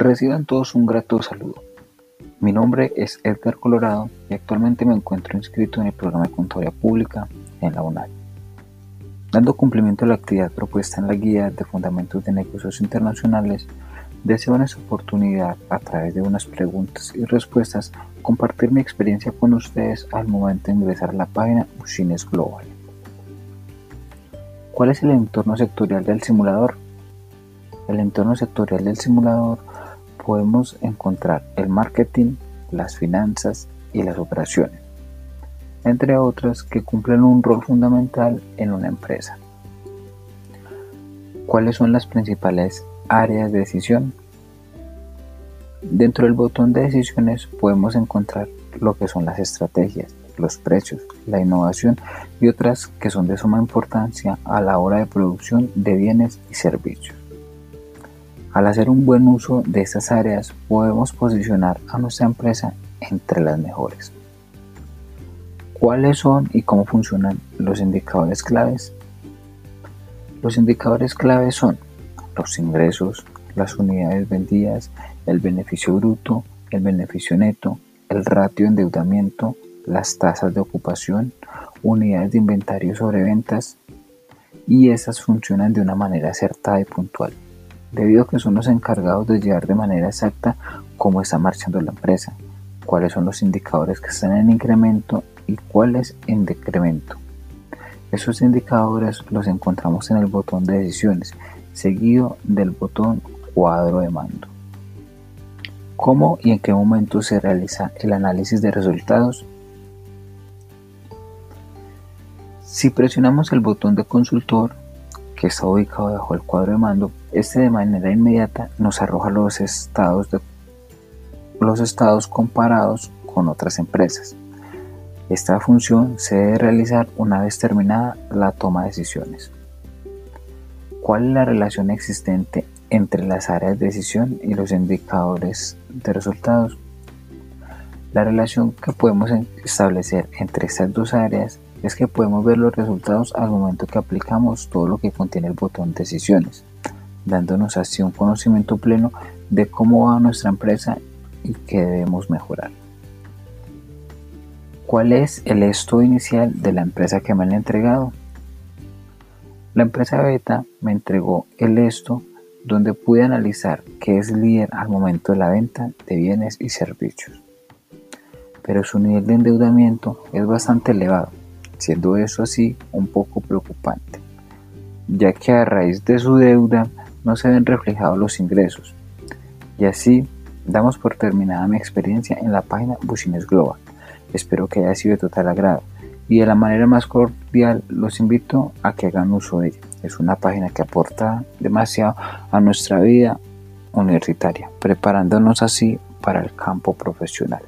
Reciban todos un grato saludo. Mi nombre es Edgar Colorado y actualmente me encuentro inscrito en el programa de Contaduría Pública en la UNAL. Dando cumplimiento a la actividad propuesta en la Guía de Fundamentos de Negocios Internacionales, deseo en esta oportunidad, a través de unas preguntas y respuestas, compartir mi experiencia con ustedes al momento de ingresar a la página Machines Global. ¿Cuál es el entorno sectorial del simulador? El entorno sectorial del simulador podemos encontrar el marketing, las finanzas y las operaciones, entre otras que cumplen un rol fundamental en una empresa. ¿Cuáles son las principales áreas de decisión? Dentro del botón de decisiones podemos encontrar lo que son las estrategias, los precios, la innovación y otras que son de suma importancia a la hora de producción de bienes y servicios. Al hacer un buen uso de estas áreas podemos posicionar a nuestra empresa entre las mejores. ¿Cuáles son y cómo funcionan los indicadores claves? Los indicadores claves son los ingresos, las unidades vendidas, el beneficio bruto, el beneficio neto, el ratio de endeudamiento, las tasas de ocupación, unidades de inventario sobre ventas y esas funcionan de una manera acertada y puntual debido a que son los encargados de llevar de manera exacta cómo está marchando la empresa, cuáles son los indicadores que están en incremento y cuáles en decremento. Esos indicadores los encontramos en el botón de decisiones, seguido del botón cuadro de mando. ¿Cómo y en qué momento se realiza el análisis de resultados? Si presionamos el botón de consultor, que está ubicado bajo el cuadro de mando, este de manera inmediata nos arroja los estados, los estados comparados con otras empresas. Esta función se debe realizar una vez terminada la toma de decisiones. ¿Cuál es la relación existente entre las áreas de decisión y los indicadores de resultados? La relación que podemos establecer entre estas dos áreas es que podemos ver los resultados al momento que aplicamos todo lo que contiene el botón decisiones, dándonos así un conocimiento pleno de cómo va nuestra empresa y qué debemos mejorar. ¿Cuál es el esto inicial de la empresa que me han entregado? La empresa Beta me entregó el esto donde pude analizar qué es líder al momento de la venta de bienes y servicios. Pero su nivel de endeudamiento es bastante elevado siendo eso así un poco preocupante, ya que a raíz de su deuda no se ven reflejados los ingresos. Y así damos por terminada mi experiencia en la página Business Global. Espero que haya sido de total agrado y de la manera más cordial los invito a que hagan uso de ella. Es una página que aporta demasiado a nuestra vida universitaria, preparándonos así para el campo profesional.